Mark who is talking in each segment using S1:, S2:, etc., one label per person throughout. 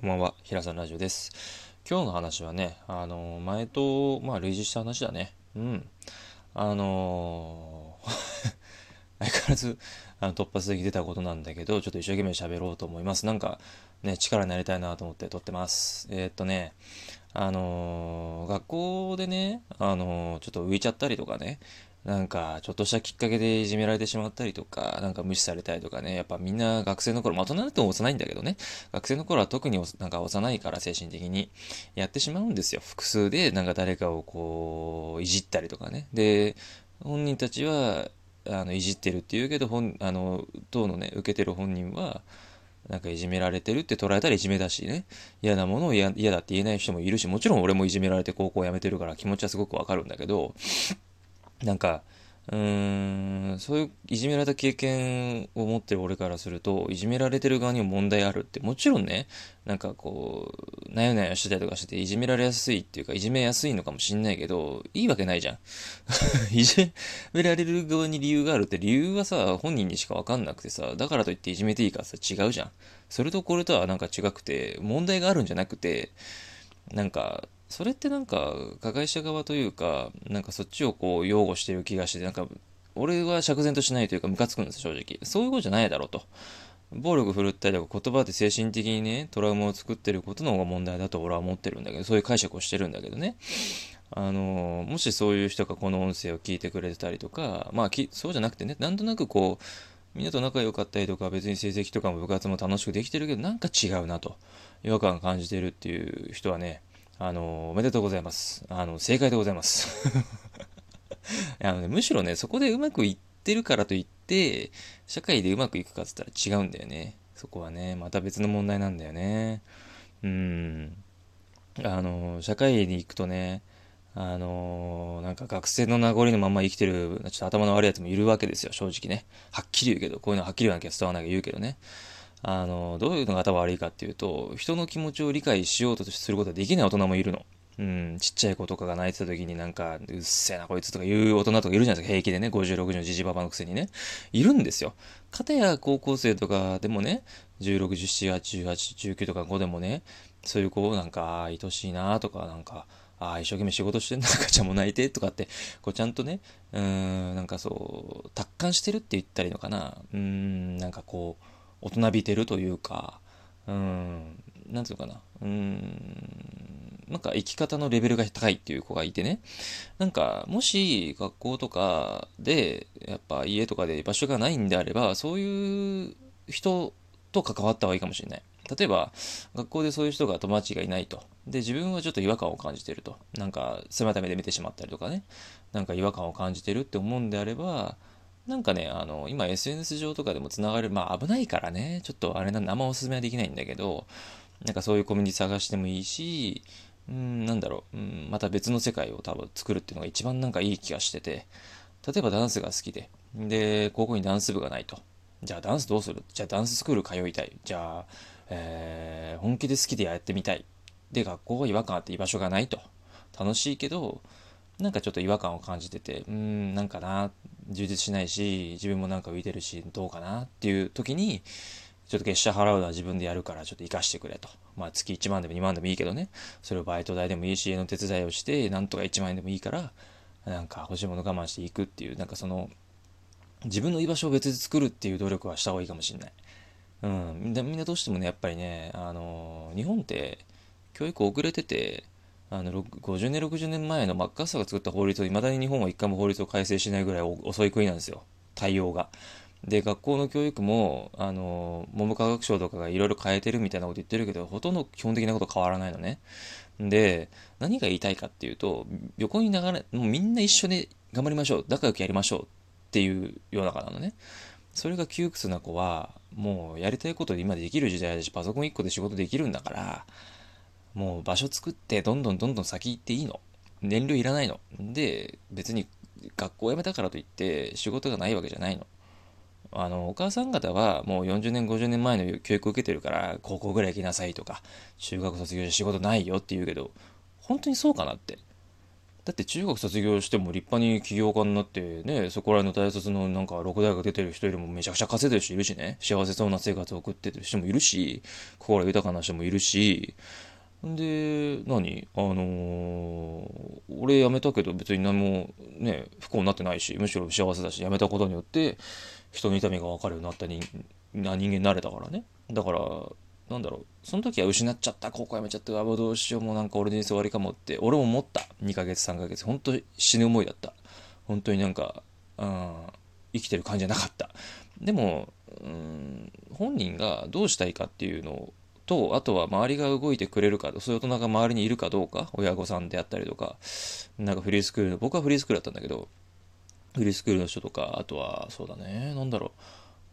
S1: こんばんは、平さんラジオです。今日の話はね、あの、前と、まあ、類似した話だね。うん。あの 相変わらず、あの、突発的に出たことなんだけど、ちょっと一生懸命喋ろうと思います。なんか、ね、力になりたいなと思って撮ってます。えー、っとね、あの学校でね、あのちょっと浮いちゃったりとかね、なんか、ちょっとしたきっかけでいじめられてしまったりとか、なんか無視されたりとかね、やっぱみんな学生の頃、まあ、大人になっても幼いんだけどね、学生の頃は特になんか幼いから精神的にやってしまうんですよ。複数でなんか誰かをこう、いじったりとかね。で、本人たちは、あの、いじってるって言うけど、本、あの、当のね、受けてる本人は、なんかいじめられてるって捉えたらいじめだしね、嫌なものを嫌だって言えない人もいるし、もちろん俺もいじめられて高校辞めてるから気持ちはすごくわかるんだけど、なんか、うーん、そういういじめられた経験を持ってる俺からすると、いじめられてる側にも問題あるって、もちろんね、なんかこう、なよなよしてたりとかしてて、いじめられやすいっていうか、いじめやすいのかもしんないけど、いいわけないじゃん。いじめられる側に理由があるって、理由はさ、本人にしかわかんなくてさ、だからといっていじめていいかさ、違うじゃん。それとこれとはなんか違くて、問題があるんじゃなくて、なんか、それってなんか加害者側というかなんかそっちをこう擁護してる気がしてなんか俺は釈然としないというかムカつくんです正直。そういうことじゃないだろうと。暴力振るったりとか言葉で精神的にねトラウマを作ってることの方が問題だと俺は思ってるんだけどそういう解釈をしてるんだけどね。あのもしそういう人がこの音声を聞いてくれてたりとかまあそうじゃなくてねなんとなくこうみんなと仲良かったりとか別に成績とかも部活も楽しくできてるけどなんか違うなと違和感感じてるっていう人はねあの、おめでとうございます。あの、正解でございます。あのね、むしろね、そこでうまくいってるからといって、社会でうまくいくかっつったら違うんだよね。そこはね、また別の問題なんだよね。うん。あの、社会に行くとね、あのなんか学生の名残のまま生きてる、ちょっと頭の悪いやつもいるわけですよ、正直ね。はっきり言うけど、こういうのはっきり言わなきゃ伝わらなきゃ言うけどね。あの、どういうのが頭悪いかっていうと、人の気持ちを理解しようとすることができない大人もいるの。うん、ちっちゃい子とかが泣いてた時になんか、うっせえなこいつとか言う大人とかいるじゃないですか、平気でね、50、60のじじばばのくせにね。いるんですよ。かたや高校生とかでもね、161718189とか5でもね、そういう子なんか、愛しいなとか、なんか、ああ、一生懸命仕事してんだ、赤ちゃんも泣いて、とかって、こうちゃんとね、うん、なんかそう、達観してるって言ったらいいのかな。うん、なんかこう、大人びてるというか、うん、なんていうのかな、うん、なんか生き方のレベルが高いっていう子がいてね、なんか、もし学校とかで、やっぱ家とかで場所がないんであれば、そういう人と関わった方がいいかもしれない。例えば、学校でそういう人が友達がいないと。で、自分はちょっと違和感を感じてると。なんか、狭めで見てしまったりとかね。なんか違和感を感じてるって思うんであれば、なんかね、あの、今 SNS 上とかでも繋がる、まあ危ないからね、ちょっとあれなんあんまおすすめはできないんだけど、なんかそういうコミュニティ探してもいいし、うん、なんだろう、うん、また別の世界を多分作るっていうのが一番なんかいい気がしてて、例えばダンスが好きで、で、高校にダンス部がないと。じゃあダンスどうする？じゃあダンススクール通いたい。じゃあ、えー、本気で好きでやってみたい。で、学校は違和感あって居場所がないと。楽しいけど、なんかちょっと違和感を感じてて、うーん、なんかな、充実しないし、自分もなんか浮いてるし、どうかなっていう時に、ちょっと月謝払うのは自分でやるからちょっと活かしてくれと。まあ月1万でも2万でもいいけどね。それをバイト代でもいいし、家の手伝いをして、なんとか1万円でもいいから、なんか欲しいもの我慢していくっていう、なんかその、自分の居場所を別で作るっていう努力はした方がいいかもしれない。うん。みんなどうしてもね、やっぱりね、あの、日本って教育遅れてて、あの50年60年前のマッカーサーが作った法律をいまだに日本は一回も法律を改正しないぐらい遅い国なんですよ対応が。で学校の教育もあの文部科学省とかがいろいろ変えてるみたいなこと言ってるけどほとんど基本的なこと変わらないのね。で何が言いたいかっていうと横に流れもうみんな一緒に頑張りましょう仲良くやりましょうっていう世の中なのね。それが窮屈な子はもうやりたいことで今できる時代だしパソコン1個で仕事できるんだからもう場所作ってどんどんどんどん先行っていいの？燃料いらないの？で、別に学校辞めたからといって仕事がないわけじゃないの。あの、お母さん方はもう40年、50年前の教育を受けてるから、高校ぐらい行きなさいとか、中学卒業して仕事ないよって言うけど、本当にそうかなって。だって中学卒業しても立派に起業家になってね、そこら辺の大卒のなんか六大学出てる人よりもめちゃくちゃ稼いでる人いるしね、幸せそうな生活を送ってる人もいるし、心豊かな人もいるし、で、何？あのー、俺辞めたけど別に何もね、不幸になってないし、むしろ幸せだし、辞めたことによって人の痛みが分かるようになった人な人間になれたからね。だから、なんだろう、その時は失っちゃった、高校辞めちゃった、あ、どうしよう、もうなんか俺人生終わりかもって、俺も思った。2ヶ月、3ヶ月、本当死ぬ思いだった。本当になんか、うん、生きてる感じじゃなかった。でも、うん、本人がどうしたいかっていうのをと、あとは周りが動いてくれるか、そういう大人が周りにいるかどうか、親御さんであったりとか、なんかフリースクール、僕はフリースクールだったんだけど、フリースクールの人とか、あとは、そうだね、なんだろ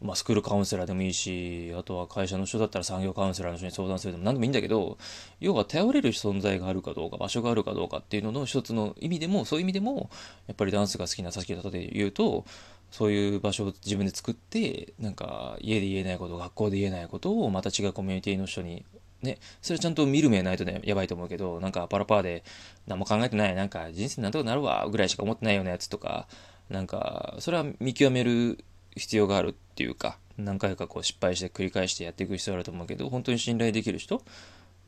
S1: う、まあ、スクールカウンセラーでもいいし、あとは会社の人だったら産業カウンセラーの人に相談するでも何でもいいんだけど、要は頼れる存在があるかどうか、場所があるかどうかっていうのの一つの意味でも、そういう意味でも、やっぱりダンスが好きなさっきだで言うと、そういう場所を自分で作って、なんか家で言えないこと、学校で言えないことをまた違うコミュニティの人にね、それちゃんと見る目ないとね、やばいと思うけど、なんかパラパーで何も考えてない、なんか人生なんとかなるわ、ぐらいしか思ってないようなやつとか、なんか、それは見極める必要があるっていうか、何回かこう失敗して繰り返してやっていく必要があると思うけど、本当に信頼できる人、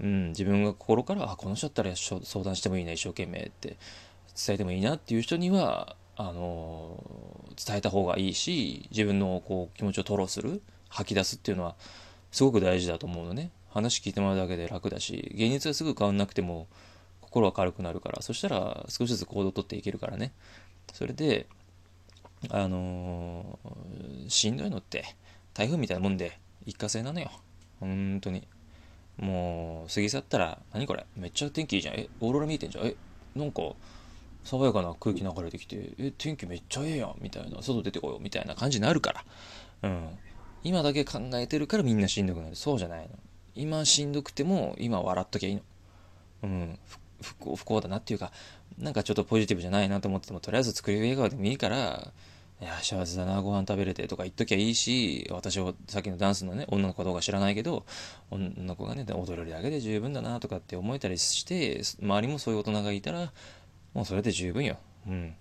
S1: うん、自分が心から、あ、この人だったら相談してもいいな、一生懸命って伝えてもいいなっていう人には、あの伝えた方がいいし、自分のこう気持ちを吐露する、吐き出すっていうのは、すごく大事だと思うのね。話聞いてもらうだけで楽だし、現実がすぐ変わんなくても、心は軽くなるから、そしたら少しずつ行動をとっていけるからね。それで、あのー、しんどいのって、台風みたいなもんで、一過性なのよ。本当に。もう、過ぎ去ったら、何これ？めっちゃ天気いいじゃん。え、オーロラ見えてんじゃん。え、なんか、爽やかな空気流れてきて、え、天気めっちゃええやん。みたいな。外出てこよう。みたいな感じになるから。うん。今だけ考えてるからみんなしんどくなる。そうじゃないの。今しんどくても、今笑っときゃいいの。うん。不幸不幸だなっていうか、なんかちょっとポジティブじゃないなと思っても、とりあえず作り笑顔でもいいから、いや、幸せだな、ご飯食べれてとか言っときゃいいし、私を、さっきのダンスのね、女の子かどうか知らないけど、女の子がね、踊れるだけで十分だなとかって思えたりして、周りもそういう大人がいたら、もうそれで十分よ。うん。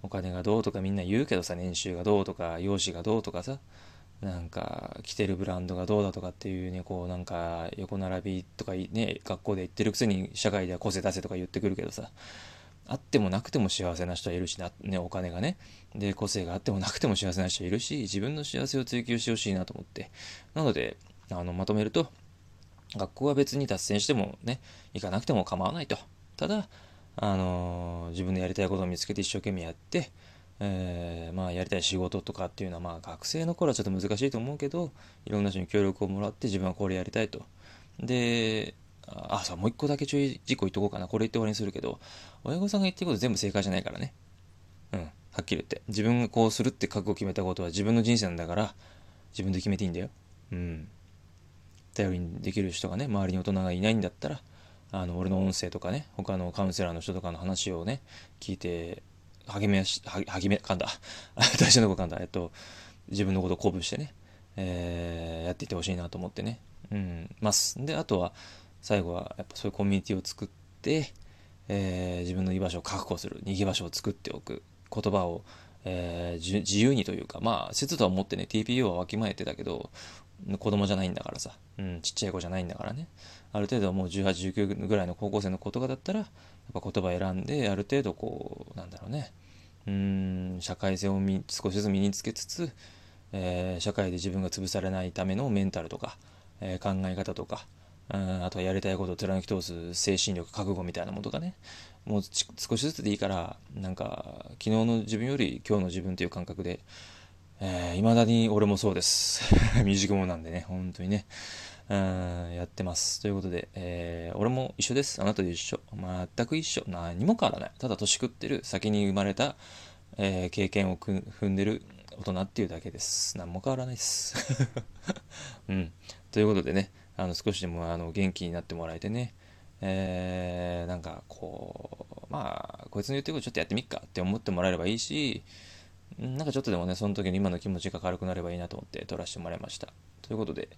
S1: お金がどうとかみんな言うけどさ、年収がどうとか、容姿がどうとかさ、なんか、着てるブランドがどうだとかっていうね、こう、なんか、横並びとかね、学校で言ってるくせに、社会では個性出せとか言ってくるけどさ、あってもなくても幸せな人はいるしな、ね、お金がね。で、個性があってもなくても幸せな人いるし、自分の幸せを追求してほしいなと思って。なので、あの、まとめると、学校は別に達成してもね、行かなくても構わないと。ただ、あのー、自分のやりたいことを見つけて一生懸命やって、えー、まあ、やりたい仕事とかっていうのは、まあ、学生の頃はちょっと難しいと思うけど、いろんな人に協力をもらって自分はこれやりたいと。で、あ、そう、もう一個だけ注意事項言っとこうかな。これ言って終わりにするけど、親御さんが言ってること全部正解じゃないからね。うん。はっきり言って。自分がこうするって覚悟を決めたことは自分の人生なんだから、自分で決めていいんだよ。うん。頼りにできる人がね、周りに大人がいないんだったら、あの、俺の音声とかね、他のカウンセラーの人とかの話をね、聞いて、励めし、励め、かんだ。大事なことかんだ。えっと、自分のことを鼓舞してね、えー、やっていってほしいなと思ってね。うん、ます。で、あとは、最後はやっぱそういうコミュニティを作って、えー、自分の居場所を確保する逃げ場所を作っておく言葉を、えー、自由にというかまあ節度は持ってね TPO はわきまえてたけど子供じゃないんだからさ、うん、ちっちゃい子じゃないんだからね。ある程度もう1819ぐらいの高校生の子とかだったらやっぱ言葉選んである程度こうなんだろうね。うん社会性を少しずつ身につけつつ、えー、社会で自分が潰されないためのメンタルとか、えー、考え方とか、あとはやりたいことを貫き通す精神力、覚悟みたいなものとかね、もう少しずつでいいから、なんか、昨日の自分より今日の自分という感覚で、えー、未だに俺もそうです。未熟者なんでね、本当にね、うん、やってます。ということで、えー、俺も一緒です。あなたと一緒。全く一緒。何も変わらない。ただ年食ってる、先に生まれた、えー、経験を踏んでる大人っていうだけです。何も変わらないです。うん。ということでね、あの少しでもあの元気になってもらえてね、えー、なんかこう、まあ、こいつの言ってることちょっとやってみっかって思ってもらえればいいし、なんかちょっとでもね、その時に今の気持ちが軽くなればいいなと思って撮らせてもらいました。ということで、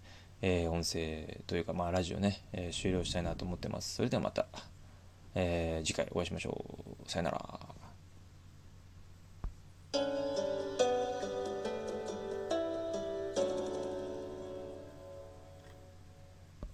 S1: えー、音声というか、まあ、ラジオね、えー、終了したいなと思ってます。それではまた。えー次回お会いしましょう。さよなら。